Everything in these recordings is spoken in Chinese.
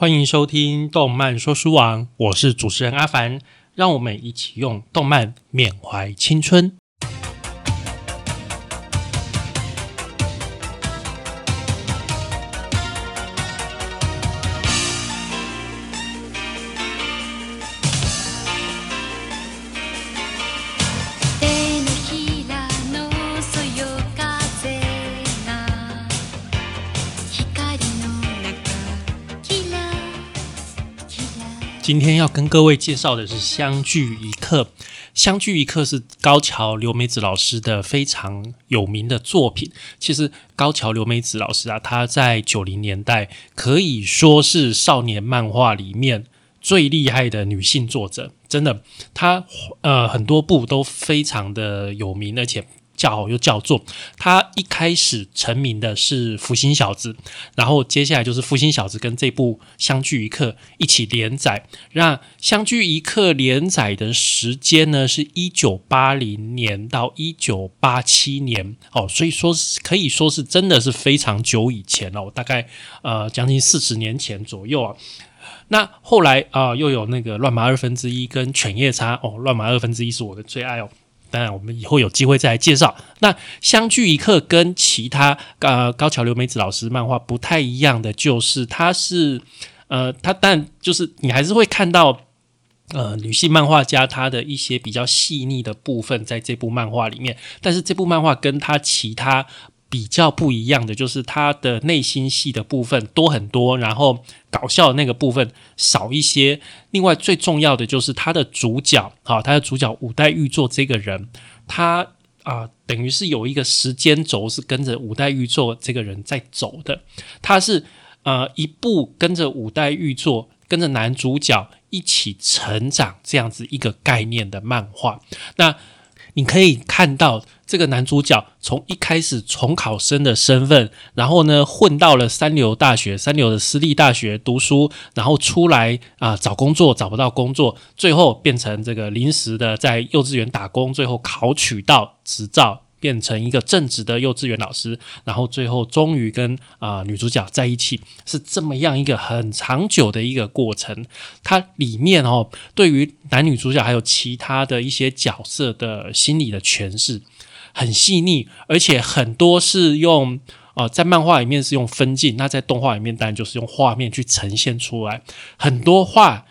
欢迎收听动漫说书王，我是主持人阿凡，让我们一起用动漫缅怀青春。今天要跟各位介绍的是《相聚一刻》。《相聚一刻》是高桥留美子老师的非常有名的作品。其实高桥留美子老师啊，她在九零年代可以说是少年漫画里面最厉害的女性作者，真的，她呃很多部都非常的有名，而且叫又叫做他一开始成名的是《福星小子》，然后接下来就是《福星小子》跟这部《相聚一刻》一起连载。那《相聚一刻》连载的时间呢，是一九八零年到一九八七年哦，所以说是可以说是真的是非常久以前了、哦，大概呃将近四十年前左右啊。那后来啊、又有那个乱麻二分之一跟犬夜叉哦，乱麻二分之一是我的最爱哦。当然，我们以后有机会再来介绍。那相聚一刻跟其他呃高桥留美子老师漫画不太一样的，就是它是呃，它但就是你还是会看到呃女性漫画家她的一些比较细腻的部分在这部漫画里面，但是这部漫画跟她其他比较不一样的，就是它的内心戏的部分多很多，然后搞笑的那个部分少一些。另外最重要的就是它的主角，好、它的主角五代玉作这个人，他啊、等于是有一个时间轴是跟着五代玉作这个人在走的，他是呃一步跟着五代玉作，跟着男主角一起成长这样子一个概念的漫画。那你可以看到这个男主角从一开始从考生的身份，然后呢混到了三流大学、三流的私立大学读书，然后出来啊、找工作找不到工作，最后变成这个临时的在幼稚园打工，最后考取到执照。变成一个正直的幼稚园老师，然后最后终于跟啊、女主角在一起，是这么样一个很长久的一个过程。它里面哦，对于男女主角还有其他的一些角色的心理的诠释很细腻，而且很多是用呃在漫画里面是用分镜，那在动画里面当然就是用画面去呈现出来，很多话。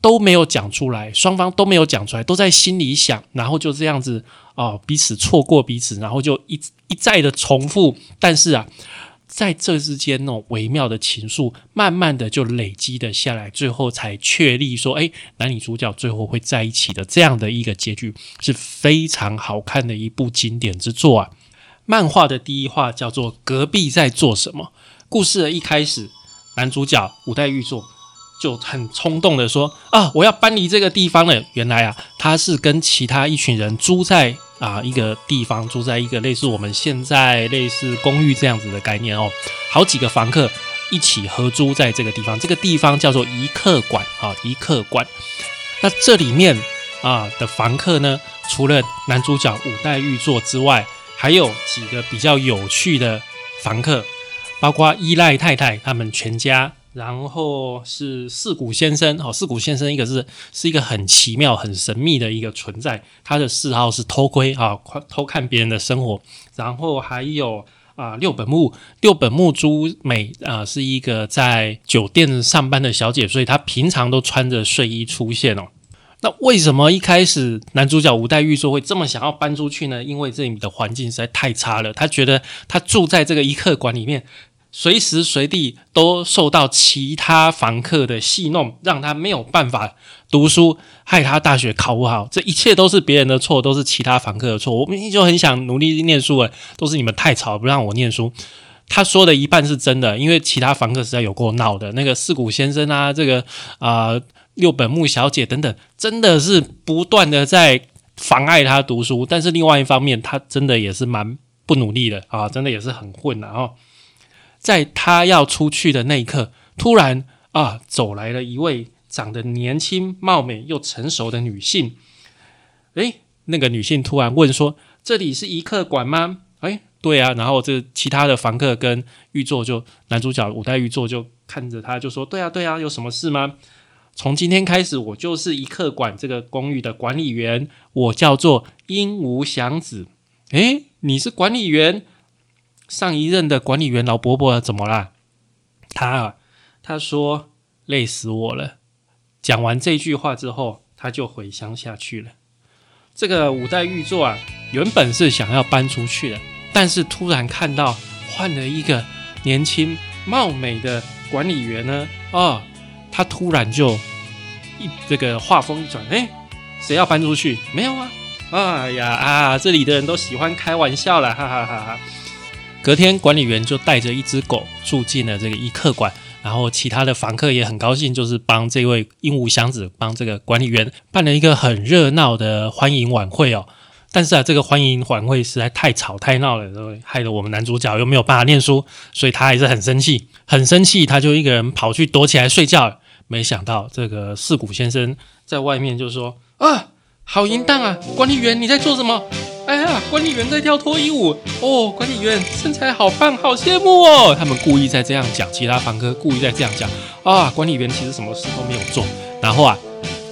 都没有讲出来，双方都没有讲出来，都在心里想，然后就这样子哦、彼此错过彼此，然后就一一再的重复，但是啊，在这之间那种微妙的情愫，慢慢的就累积的下来，最后才确立说，哎，男女主角最后会在一起的这样的一个结局，是非常好看的一部经典之作啊。漫画的第一话叫做《隔壁在做什么》，故事的一开始，男主角五代玉作就很冲动的说：“啊，我要搬离这个地方了。”原来啊，他是跟其他一群人租在啊一个地方，住在一个类似我们现在类似公寓这样子的概念哦，好几个房客一起合租在这个地方，这个地方叫做一客馆啊，一客馆。那这里面啊的房客呢，除了男主角五代玉作之外，还有几个比较有趣的房客，包括依赖太太他们全家，然后是四谷先生哦，四谷先生一个是是一个很奇妙、很神秘的一个存在，他的嗜好是偷窥啊，偷看别人的生活，然后还有。啊，六本木六本木朱美啊、是一个在酒店上班的小姐，所以她平常都穿着睡衣出现哦。那为什么一开始男主角吴代玉说会这么想要搬出去呢？因为这里的环境实在太差了，他觉得他住在这个一客馆里面，随时随地都受到其他房客的戏弄，让他没有办法读书，害他大学考不好。这一切都是别人的错，都是其他房客的错。我明明就很想努力念书了，都是你们太吵，不让我念书。他说的一半是真的，因为其他房客实在有够闹的。那个四谷先生啊，这个啊、六本木小姐等等，真的是不断的在妨碍他读书。但是另外一方面，他真的也是蛮不努力的啊，真的也是很混的哦。在他要出去的那一刻，突然啊，走来了一位长得年轻、貌美又成熟的女性。诶，那个女性突然问说：“这里是一客馆吗？”诶，对啊。然后这其他的房客跟玉座就男主角五代玉座就看着他就说：“对啊，对啊，有什么事吗？从今天开始，我就是一客馆这个公寓的管理员，我叫做鹦鹉祥子。诶，你是管理员？上一任的管理员老伯伯怎么啦？他啊，他说累死我了。讲完这句话之后，他就回乡下去了。这个五代玉座啊，原本是想要搬出去的，但是突然看到换了一个年轻貌美的管理员呢，哦，他突然就一这个话锋一转，哎，谁要搬出去？没有啊，哎呀啊，这里的人都喜欢开玩笑了，哈哈哈哈。隔天，管理员就带着一只狗住进了这个一客馆，然后其他的房客也很高兴，就是帮这位鹦鹉祥子帮这个管理员办了一个很热闹的欢迎晚会哦。但是啊，这个欢迎晚会实在太吵太闹了，害得我们男主角又没有办法念书，所以他还是很生气，很生气，他就一个人跑去躲起来睡觉。没想到这个四谷先生在外面就说：“啊，好淫荡啊！管理员你在做什么？哎呀，管理员在跳脱衣舞哦，管理员身材好棒，好羡慕哦。”他们故意在这样讲，其他房客故意在这样讲啊，管理员其实什么事都没有做，然后啊。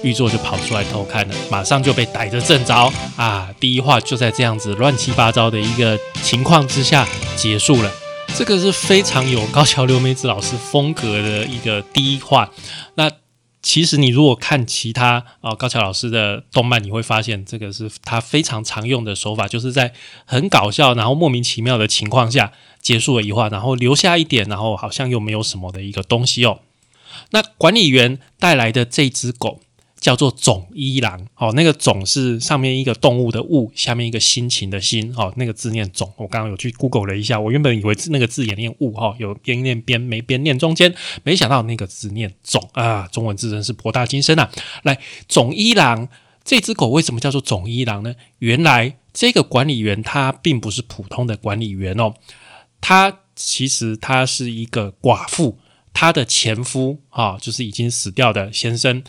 玉座就跑出来偷看了，马上就被逮着正着啊！第一话就在这样子乱七八糟的一个情况之下结束了。这个是非常有高桥留美子老师风格的一个第一话。那其实你如果看其他啊高桥老师的动漫，你会发现这个是他非常常用的手法，就是在很搞笑然后莫名其妙的情况下结束了一话，然后留下一点，然后好像又没有什么的一个东西哦。那管理员带来的这只狗。叫做种一郎，哦，那个种是上面一个动物的物，下面一个心情的心，哦，那个字念种。我刚刚有去 Google 了一下，我原本以为那个字也念物，哈，有边念边没边念中间，没想到那个字念种啊，中文字真是博大精深啊！来，种一郎这只狗为什么叫做种一郎呢？原来这个管理员他并不是普通的管理员哦，他其实他是一个寡妇，她的前夫啊，就是已经死掉的先生。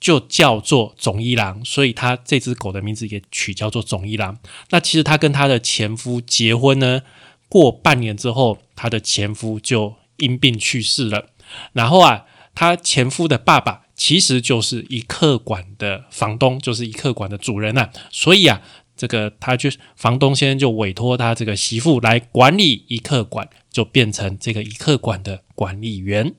就叫做总一郎，所以他这只狗的名字也取叫做总一郎。那其实他跟他的前夫结婚呢，过半年之后，他的前夫就因病去世了。然后啊，他前夫的爸爸其实就是一客馆的房东，就是一客馆的主人呐。所以啊，这个他就房东先生就委托他这个媳妇来管理一客馆，就变成这个一客馆的管理员。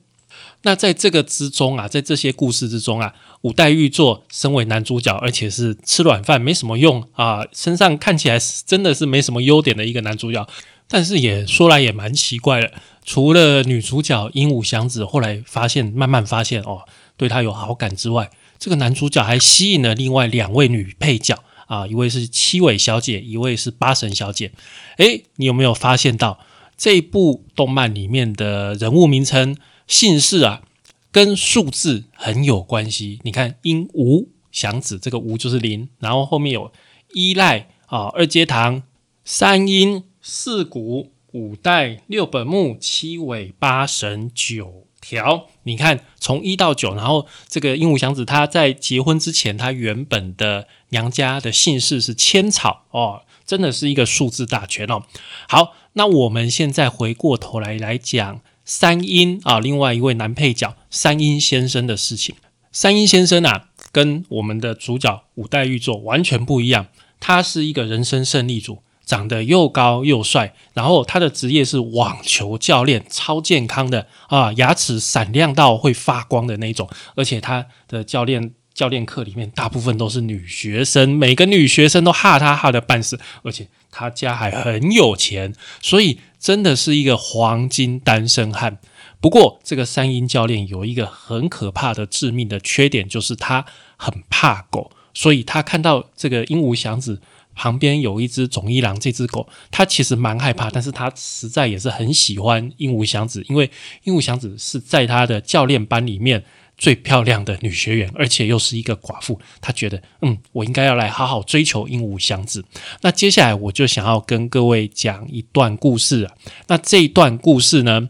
那在这个之中啊，在这些故事之中啊，五代玉作身为男主角，而且是吃软饭没什么用啊，身上看起来真的是没什么优点的一个男主角。但是也说来也蛮奇怪的，除了女主角鹦鹉祥子后来发现慢慢发现哦，对他有好感之外，这个男主角还吸引了另外两位女配角啊，一位是七尾小姐，一位是八神小姐。诶，你有没有发现到这部动漫里面的人物名称？姓氏啊，跟数字很有关系。你看，鹦鹉祥子这个“吾”就是零，然后后面有依赖啊，二阶堂、三阴、四谷、五代、六本木、七尾、八神、九条。你看，从一到九，然后这个鹦鹉祥子他在结婚之前，他原本的娘家的姓氏是千草哦，真的是一个数字大全哦。好，那我们现在回过头来来讲。三阴啊，另外一位男配角三阴先生的事情。三阴先生啊，跟我们的主角五代玉座完全不一样。他是一个人生胜利组，长得又高又帅，然后他的职业是网球教练，超健康的啊，牙齿闪亮到会发光的那种。而且他的教练教练课里面大部分都是女学生，每个女学生都哈他哈的半死，而且。他家还很有钱，所以真的是一个黄金单身汉。不过，这个三英教练有一个很可怕的致命的缺点，就是他很怕狗。所以他看到这个鹦鹉祥子旁边有一只种一郎这只狗，他其实蛮害怕，但是他实在也是很喜欢鹦鹉祥子，因为鹦鹉祥子是在他的教练班里面。最漂亮的女学员，而且又是一个寡妇，她觉得，嗯，我应该要来好好追求鹦鹉祥子。那接下来我就想要跟各位讲一段故事啊。那这一段故事呢，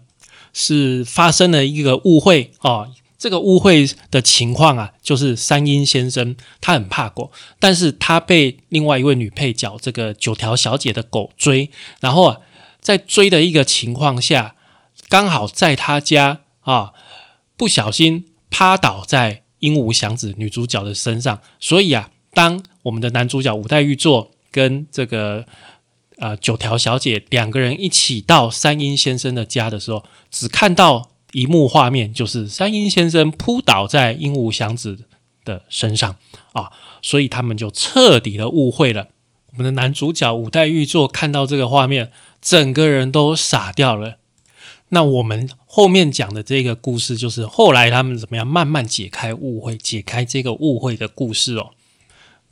是发生了一个误会啊。这个误会的情况啊，就是三英先生他很怕狗，但是他被另外一位女配角这个九条小姐的狗追，然后啊，在追的一个情况下，刚好在他家。啊，不小心趴倒在鹦鹉祥子女主角的身上，所以啊，当我们的男主角五代玉作跟这个呃九条小姐两个人一起到三鹰先生的家的时候，只看到一幕画面，就是三鹰先生扑倒在鹦鹉祥子的身上啊，所以他们就彻底的误会了。我们的男主角五代玉作看到这个画面，整个人都傻掉了。那我们后面讲的这个故事，就是后来他们怎么样慢慢解开误会，解开这个误会的故事哦。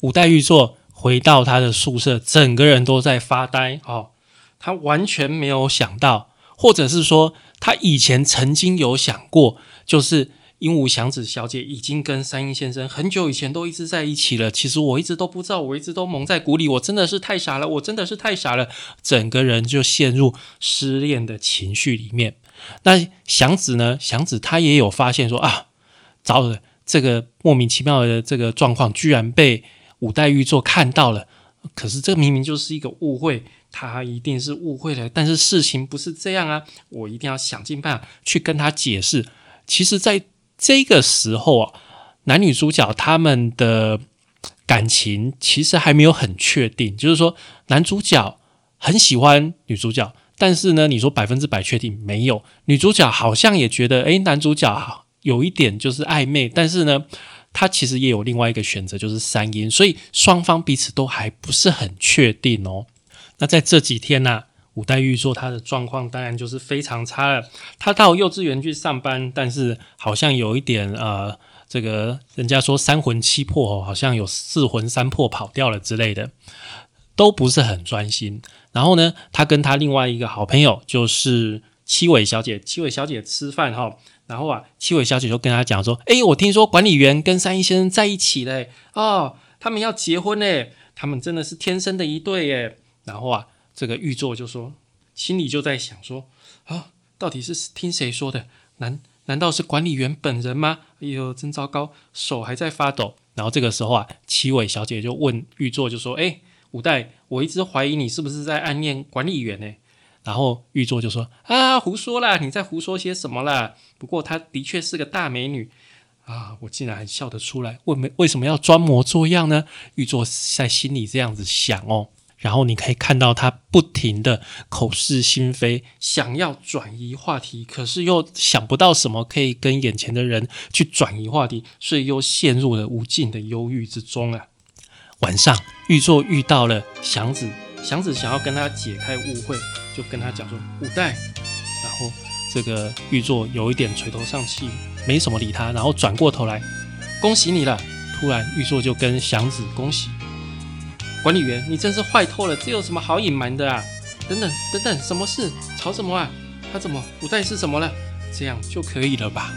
五代玉座回到他的宿舍，整个人都在发呆哦，他完全没有想到，或者是说他以前曾经有想过，就是鹦鹉祥子小姐已经跟三鹰先生很久以前都一直在一起了。其实我一直都不知道，我一直都蒙在鼓里，我真的是太傻了，我真的是太傻了，整个人就陷入失恋的情绪里面。那祥子呢？祥子他也有发现说啊，糟了，这个莫名其妙的这个状况居然被五代玉作看到了。可是这明明就是一个误会，他一定是误会了。但是事情不是这样啊，我一定要想尽办法去跟他解释。其实，在这个时候啊，男女主角他们的感情其实还没有很确定，就是说男主角很喜欢女主角。但是呢，你说百分之百确定没有？女主角好像也觉得，诶，男主角有一点就是暧昧，但是呢，他其实也有另外一个选择，就是三阴，所以双方彼此都还不是很确定哦。那在这几天呢，五代玉说他的状况当然就是非常差了。他到幼稚园去上班，但是好像有一点呃，这个人家说三魂七魄哦，好像有四魂三魄跑掉了之类的，都不是很专心。然后呢，他跟他另外一个好朋友就是七尾小姐，七尾小姐吃饭哈，然后啊，七尾小姐就跟他讲说：“诶，我听说管理员跟三一先生在一起嘞，哦，他们要结婚嘞，他们真的是天生的一对耶。”然后啊，这个玉座就说，心里就在想说：“啊，到底是听谁说的？难难道是管理员本人吗？哎呦，真糟糕，手还在发抖。”然后这个时候啊，七尾小姐就问玉座，就说：“诶。五代，我一直怀疑你是不是在暗恋管理员呢？然后玉座就说：“啊，胡说啦！你在胡说些什么啦？不过她的确是个大美女啊！我竟然还笑得出来，为没为什么要装模作样呢？”玉座在心里这样子想哦。然后你可以看到他不停的口是心非，想要转移话题，可是又想不到什么可以跟眼前的人去转移话题，所以又陷入了无尽的忧郁之中啊。晚上，玉作遇到了祥子，祥子想要跟他解开误会，就跟他讲说五代。然后这个玉作有一点垂头丧气，没什么理他，然后转过头来，恭喜你了。突然，玉作就跟祥子恭喜管理员，你真是坏透了，这有什么好隐瞒的啊？等等等等，什么事？吵什么啊？他怎么不再是什么了？这样就可以了吧？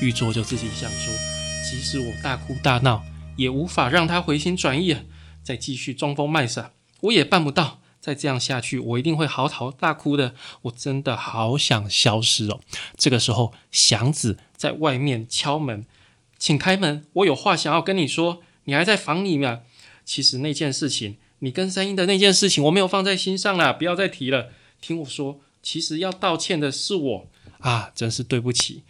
玉作就自己想说，即使我大哭大闹。也无法让他回心转意啊！再继续装疯卖傻，我也办不到。再这样下去，我一定会嚎啕大哭的。我真的好想消失哦！这个时候，祥子在外面敲门，请开门，我有话想要跟你说。你还在房里面？其实那件事情，你跟三英的那件事情，我没有放在心上啦，不要再提了。听我说，其实要道歉的是我啊，真是对不起。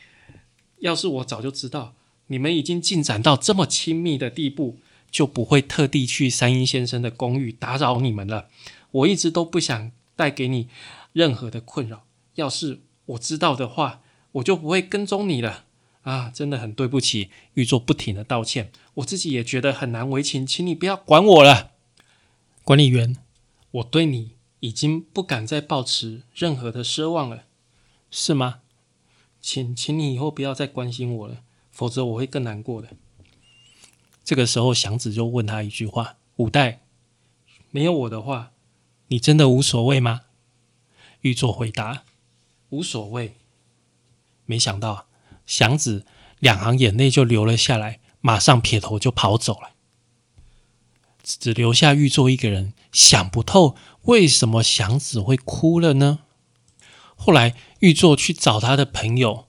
要是我早就知道。你们已经进展到这么亲密的地步，就不会特地去三英先生的公寓打扰你们了。我一直都不想带给你任何的困扰。要是我知道的话，我就不会跟踪你了。啊，真的很对不起，玉作不停的道歉，我自己也觉得很难为情，请你不要管我了。管理员，我对你已经不敢再抱持任何的奢望了，是吗？请，请你以后不要再关心我了。否则我会更难过的。这个时候，祥子就问他一句话：“五代，没有我的话，你真的无所谓吗？”玉作回答：“无所谓。”没想到，祥子两行眼泪就流了下来，马上撇头就跑走了，只留下玉作一个人，想不透为什么祥子会哭了呢？后来，玉作去找他的朋友。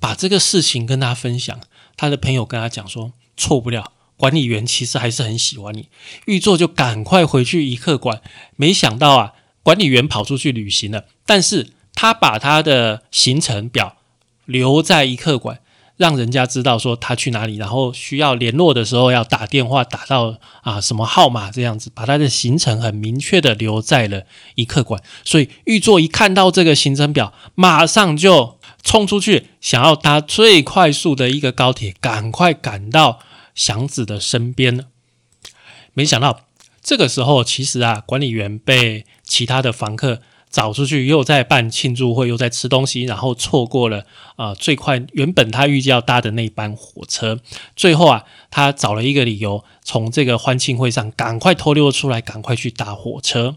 把这个事情跟他分享，他的朋友跟他讲说，错不了，管理员其实还是很喜欢你。玉作就赶快回去一客馆，没想到啊，管理员跑出去旅行了，但是他把他的行程表留在一客馆，让人家知道说他去哪里，然后需要联络的时候要打电话打到啊什么号码这样子，把他的行程很明确的留在了一客馆。所以玉座一看到这个行程表，马上就冲出去，想要搭最快速的一个高铁，赶快赶到祥子的身边。没想到这个时候，其实啊，管理员被其他的房客找出去，又在办庆祝会，又在吃东西，然后错过了啊、最快原本他预计要搭的那班火车。最后啊，他找了一个理由，从这个欢庆会上赶快偷溜出来，赶快去搭火车。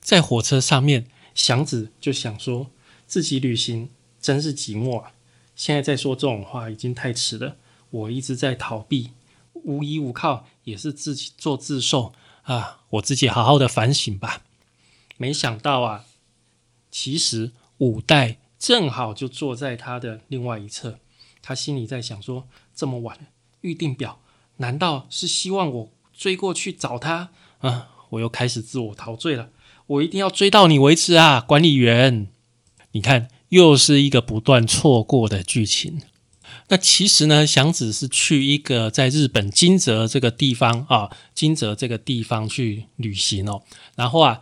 在火车上面，祥子就想说，自己旅行真是寂寞啊！现在再说这种话已经太迟了。我一直在逃避，无依无靠，也是自己做自受啊！我自己好好的反省吧。没想到啊，其实五代正好就坐在他的另外一侧，他心里在想说：这么晚了，预定表难道是希望我追过去找他？啊，我又开始自我陶醉了。我一定要追到你为止啊，管理员！你看，又是一个不断错过的剧情。那其实呢，祥子是去一个在日本金泽这个地方啊，金泽这个地方去旅行哦。然后啊，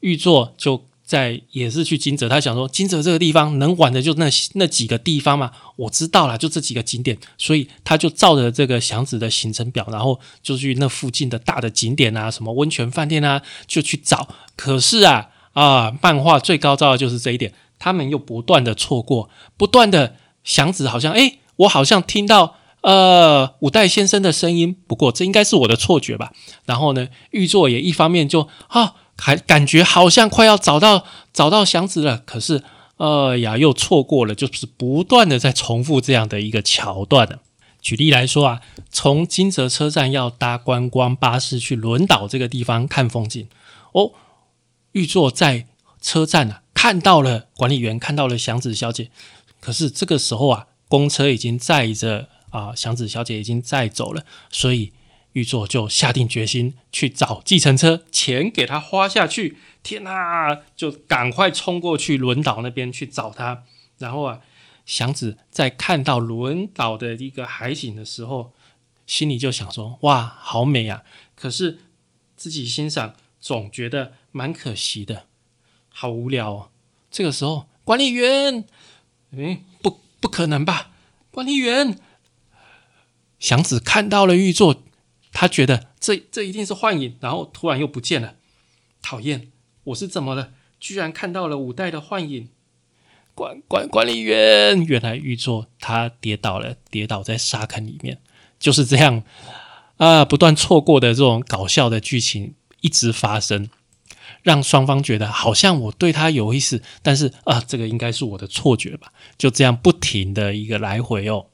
玉座就在也是去金泽，他想说金泽这个地方能玩的就那那几个地方嘛，我知道了，就这几个景点，所以他就照着这个祥子的行程表，然后就去那附近的大的景点啊，什么温泉饭店啊，就去找。可是啊啊，漫画最高招的就是这一点，他们又不断的错过，不断的祥子好像诶，我好像听到。呃，五代先生的声音，不过这应该是我的错觉吧。然后呢，玉座也一方面就啊，还感觉好像快要找到找到祥子了，可是呃呀，又错过了，就是不断的在重复这样的一个桥段呢。举例来说啊，从金泽车站要搭观光巴士去轮岛这个地方看风景哦，玉座在车站啊看到了管理员，看到了祥子小姐，可是这个时候啊，公车已经载着。啊，祥子小姐已经载走了，所以玉座就下定决心去找计程车，钱给他花下去。天哪，就赶快冲过去轮岛那边去找他。然后啊，祥子在看到轮岛的一个海景的时候，心里就想说：哇，好美啊！可是自己欣赏总觉得蛮可惜的，好无聊哦。这个时候，管理员，诶，不，不可能吧？管理员。祥子看到了玉座，他觉得这这一定是幻影，然后突然又不见了。讨厌，我是怎么了？居然看到了五代的幻影。管管管理员，原来玉座他跌倒了，跌倒在沙坑里面，就是这样啊，不断错过的这种搞笑的剧情一直发生，让双方觉得好像我对他有意思，但是啊，这个应该是我的错觉吧？就这样不停的一个来回哦。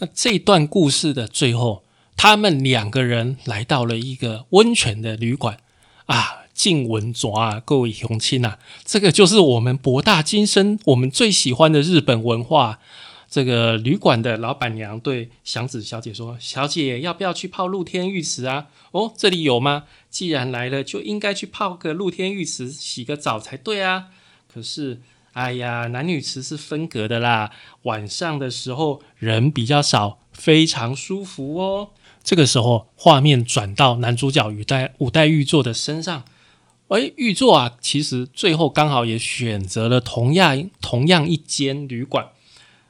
那这段故事的最后，他们两个人来到了一个温泉的旅馆啊，静文卓啊，各位雄亲啊，这个就是我们博大精深、我们最喜欢的日本文化。这个旅馆的老板娘对祥子小姐说：“小姐要不要去泡露天浴池啊？哦，这里有吗？既然来了，就应该去泡个露天浴池，洗个澡才对啊。可是。”哎呀，男女池是分隔的啦。晚上的时候人比较少，非常舒服哦。这个时候画面转到男主角五代五代玉座的身上，哎，玉座啊，其实最后刚好也选择了同样同样一间旅馆。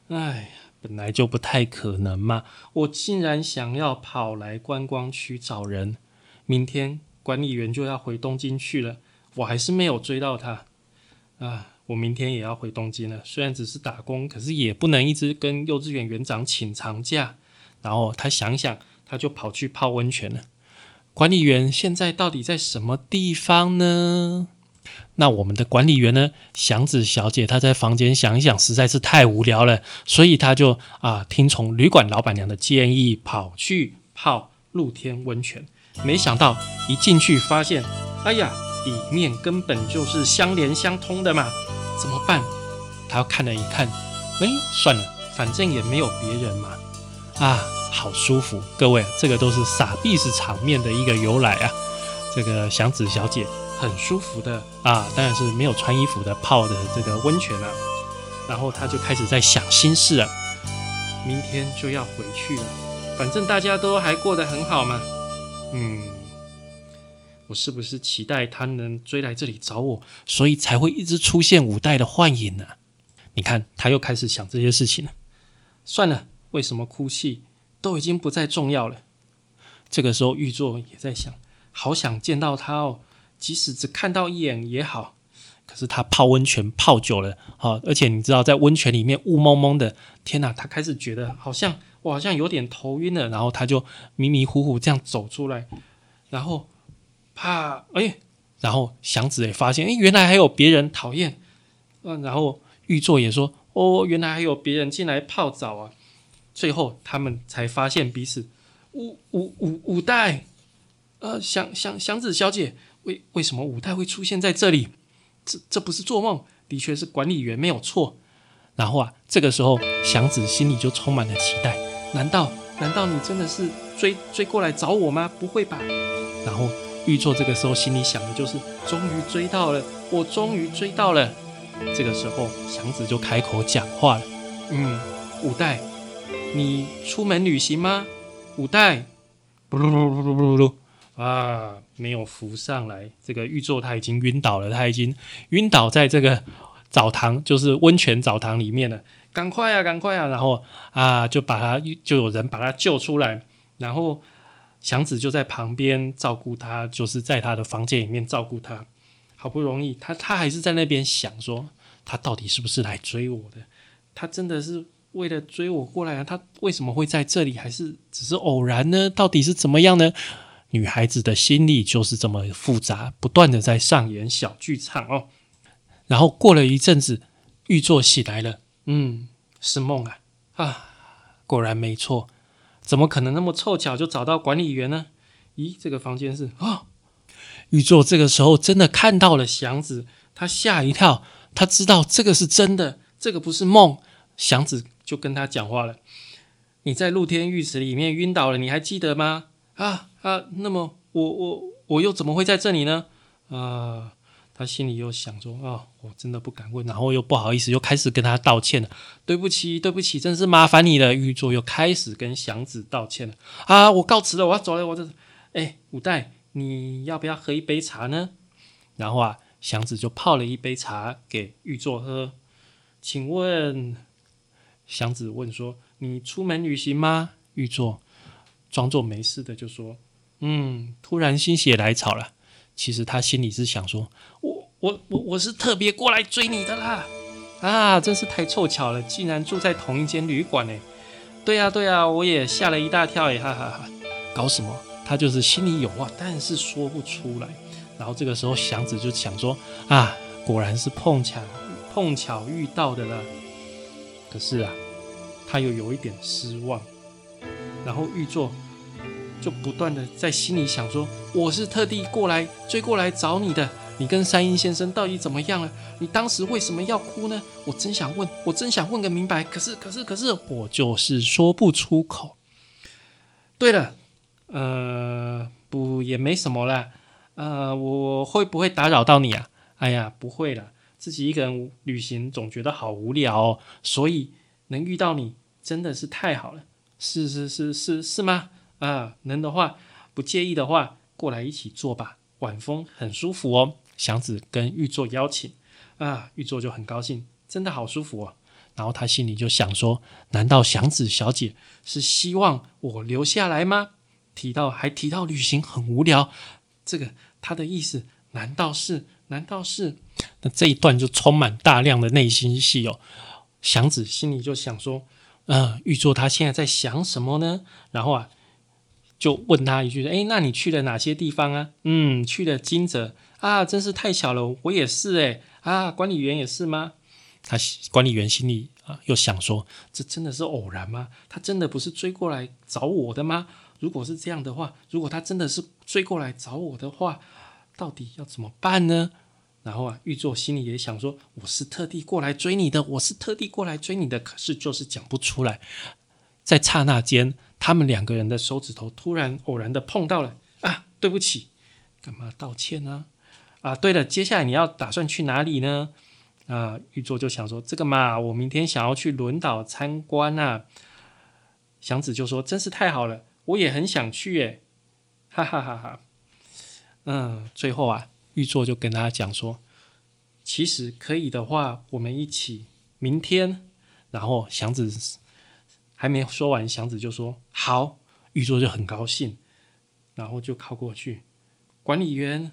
哎，本来就不太可能嘛，我竟然想要跑来观光区找人。明天管理员就要回东京去了，我还是没有追到他啊。我明天也要回东京了，虽然只是打工，可是也不能一直跟幼稚园园长请长假。然后他想想，他就跑去泡温泉了。管理员现在到底在什么地方呢？那我们的管理员呢？祥子小姐她在房间想一想，实在是太无聊了，所以她就啊听从旅馆老板娘的建议，跑去泡露天温泉。没想到一进去发现，哎呀，里面根本就是相连相通的嘛！怎么办？他看了一看，哎，算了，反正也没有别人嘛。啊，好舒服！各位，这个都是傻逼式场面的一个由来啊。这个祥子小姐很舒服的啊，当然是没有穿衣服的泡的这个温泉啊。然后她就开始在想心事了。明天就要回去了，反正大家都还过得很好嘛。嗯，我是不是期待他能追来这里找我，所以才会一直出现五代的幻影呢？你看，他又开始想这些事情了。算了，为什么哭泣都已经不再重要了。这个时候，玉座也在想，好想见到他哦，即使只看到一眼也好。可是他泡温泉泡久了，好，而且你知道，在温泉里面雾蒙蒙的，天哪，他开始觉得好像我好像有点头晕了，然后他就迷迷糊糊这样走出来，然后怕哎，然后祥子也发现，哎，原来还有别人讨厌，嗯，然后玉座也说，哦，原来还有别人进来泡澡啊，最后他们才发现彼此，五五五五代，呃，祥祥祥子小姐，为为什么五代会出现在这里？这这不是做梦，的确是管理员没有错。然后啊，这个时候祥子心里就充满了期待。难道难道你真的是追追过来找我吗？不会吧？然后玉座这个时候心里想的就是：终于追到了，我终于追到了。这个时候祥子就开口讲话了：“嗯，五代，你出门旅行吗？五代，不噜噜噜噜噜噜。”啊，没有浮上来。这个玉座他已经晕倒了，他已经晕倒在这个澡堂，就是温泉澡堂里面了。赶快啊，赶快啊！然后啊，就把他就有人把他救出来，然后祥子就在旁边照顾他，就是在他的房间里面照顾他。好不容易，他他还是在那边想说，他到底是不是来追我的？他真的是为了追我过来啊？他为什么会在这里？还是只是偶然呢？到底是怎么样呢？女孩子的心理就是这么复杂，不断的在上演小剧场哦。然后过了一阵子，玉座醒来了，嗯，是梦啊啊，果然没错，怎么可能那么凑巧就找到管理员呢？咦，这个房间是啊，玉座这个时候真的看到了祥子，他吓一跳，他知道这个是真的，这个不是梦。祥子就跟他讲话了：“你在露天浴池里面晕倒了，你还记得吗？”啊。啊，那么我我我又怎么会在这里呢？啊，他心里又想说啊，我真的不敢问，然后又不好意思，又开始跟他道歉了。对不起，对不起，真是麻烦你了。玉座又开始跟祥子道歉了。啊，我告辞了，我要走了。我这，哎，五代，你要不要喝一杯茶呢？然后啊，祥子就泡了一杯茶给玉座喝。请问，祥子问说，你出门旅行吗？玉座装作没事的就说。嗯，突然心血来潮了。其实他心里是想说：“我我我我是特别过来追你的啦！啊，真是太凑巧了，竟然住在同一间旅馆呢。对呀对呀，我也吓了一大跳哎！哈哈哈！搞什么？他就是心里有话，但是说不出来。然后这个时候，祥子就想说：啊，果然是碰巧碰巧遇到的啦。可是啊，他又有一点失望。然后玉座。就不断的在心里想说：“我是特地过来追过来找你的，你跟山鹰先生到底怎么样了？你当时为什么要哭呢？我真想问，我真想问个明白。可是，可是，可是，我就是说不出口。对了，呃，不，也没什么啦。呃，我会不会打扰到你啊？哎呀，不会了，自己一个人旅行总觉得好无聊，哦，所以能遇到你真的是太好了。是是是是是吗？”啊，能的话，不介意的话，过来一起坐吧。晚风很舒服哦。祥子跟玉座邀请，啊，玉座就很高兴，真的好舒服哦。然后他心里就想说：难道祥子小姐是希望我留下来吗？提到还提到旅行很无聊，这个他的意思难道是？难道是？那这一段就充满大量的内心戏哦。祥子心里就想说：嗯，玉座他现在在想什么呢？然后啊。就问他一句：“哎，那你去了哪些地方啊？”嗯，去了金泽啊，真是太巧了，我也是哎啊，管理员也是吗？他管理员心里啊又想说：“这真的是偶然吗？他真的不是追过来找我的吗？如果是这样的话，如果他真的是追过来找我的话，到底要怎么办呢？”然后啊，玉座心里也想说：“我是特地过来追你的，我是特地过来追你的，可是就是讲不出来。”在刹那间。他们两个人的手指头突然偶然的碰到了啊！对不起，干嘛道歉呢？啊，对了，接下来你要打算去哪里呢？啊，玉座就想说这个嘛，我明天想要去轮岛参观啊。祥子就说：“真是太好了，我也很想去耶！”哈哈哈哈。嗯，最后啊，玉座就跟他讲说：“其实可以的话，我们一起明天。”然后祥子还没说完，祥子就说：“好。”玉座就很高兴，然后就靠过去，管理员。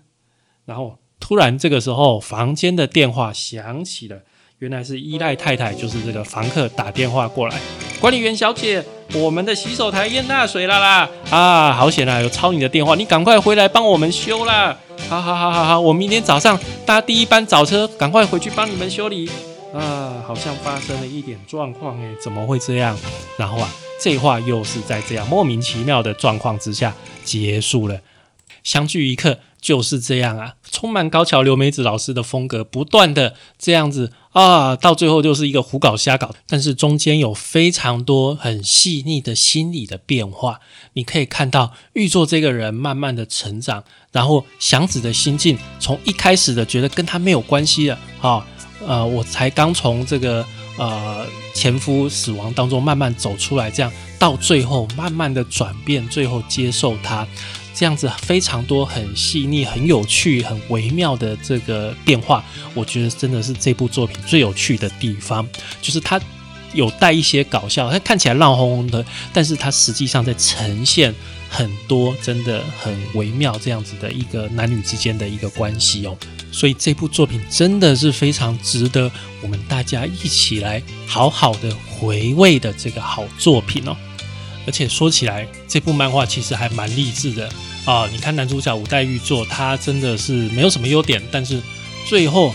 然后突然这个时候，房间的电话响起了，原来是依赖太太，就是这个房客打电话过来。管理员小姐，我们的洗手台淹大水了啦！啊，好险啊，有抄你的电话，你赶快回来帮我们修啦！好好好好好，我明天早上搭第一班早车，赶快回去帮你们修理。啊，好像发生了一点状况诶，怎么会这样？然后啊，这话又是在这样莫名其妙的状况之下结束了。相聚一刻就是这样啊，充满高桥留美子老师的风格，不断的这样子啊，到最后就是一个胡搞瞎搞，但是中间有非常多很细腻的心理的变化。你可以看到玉座这个人慢慢的成长，然后祥子的心境从一开始的觉得跟他没有关系的啊。呃，我才刚从这个呃前夫死亡当中慢慢走出来，这样到最后慢慢的转变，最后接受他，这样子非常多很细腻、很有趣、很微妙的这个变化，我觉得真的是这部作品最有趣的地方，就是它有带一些搞笑，它看起来浪哄哄的，但是它实际上在呈现很多真的很微妙这样子的一个男女之间的一个关系哦。所以这部作品真的是非常值得我们大家一起来好好的回味的这个好作品哦。而且说起来，这部漫画其实还蛮励志的啊！你看男主角五代玉作，他真的是没有什么优点，但是最后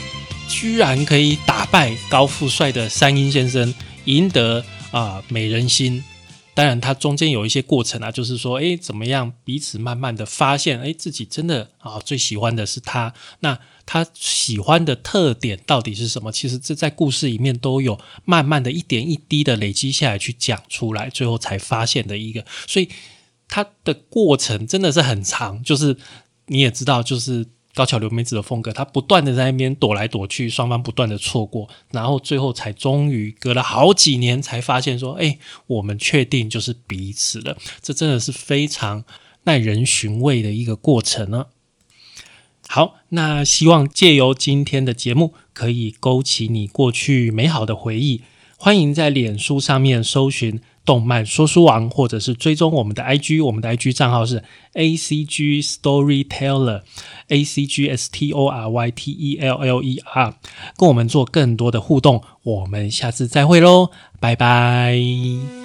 居然可以打败高富帅的山鹰先生，赢得啊美人心。当然，它中间有一些过程啊，就是说，哎，怎么样彼此慢慢的发现，哎，自己真的啊最喜欢的是他。那他喜欢的特点到底是什么？其实这在故事里面都有慢慢的一点一滴的累积下来去讲出来，最后才发现的一个。所以它的过程真的是很长，就是你也知道，就是。高桥留美子的风格，他不断的在那边躲来躲去，双方不断的错过，然后最后才终于隔了好几年才发现说，哎，我们确定就是彼此了。这真的是非常耐人寻味的一个过程呢。好，那希望借由今天的节目，可以勾起你过去美好的回忆。欢迎在脸书上面搜寻。动漫说书王，或者是追踪我们的 IG，我们的 IG 账号是 A C G Storyteller，A C G S T O R Y T E L L E R，跟我们做更多的互动。我们下次再会喽，拜拜。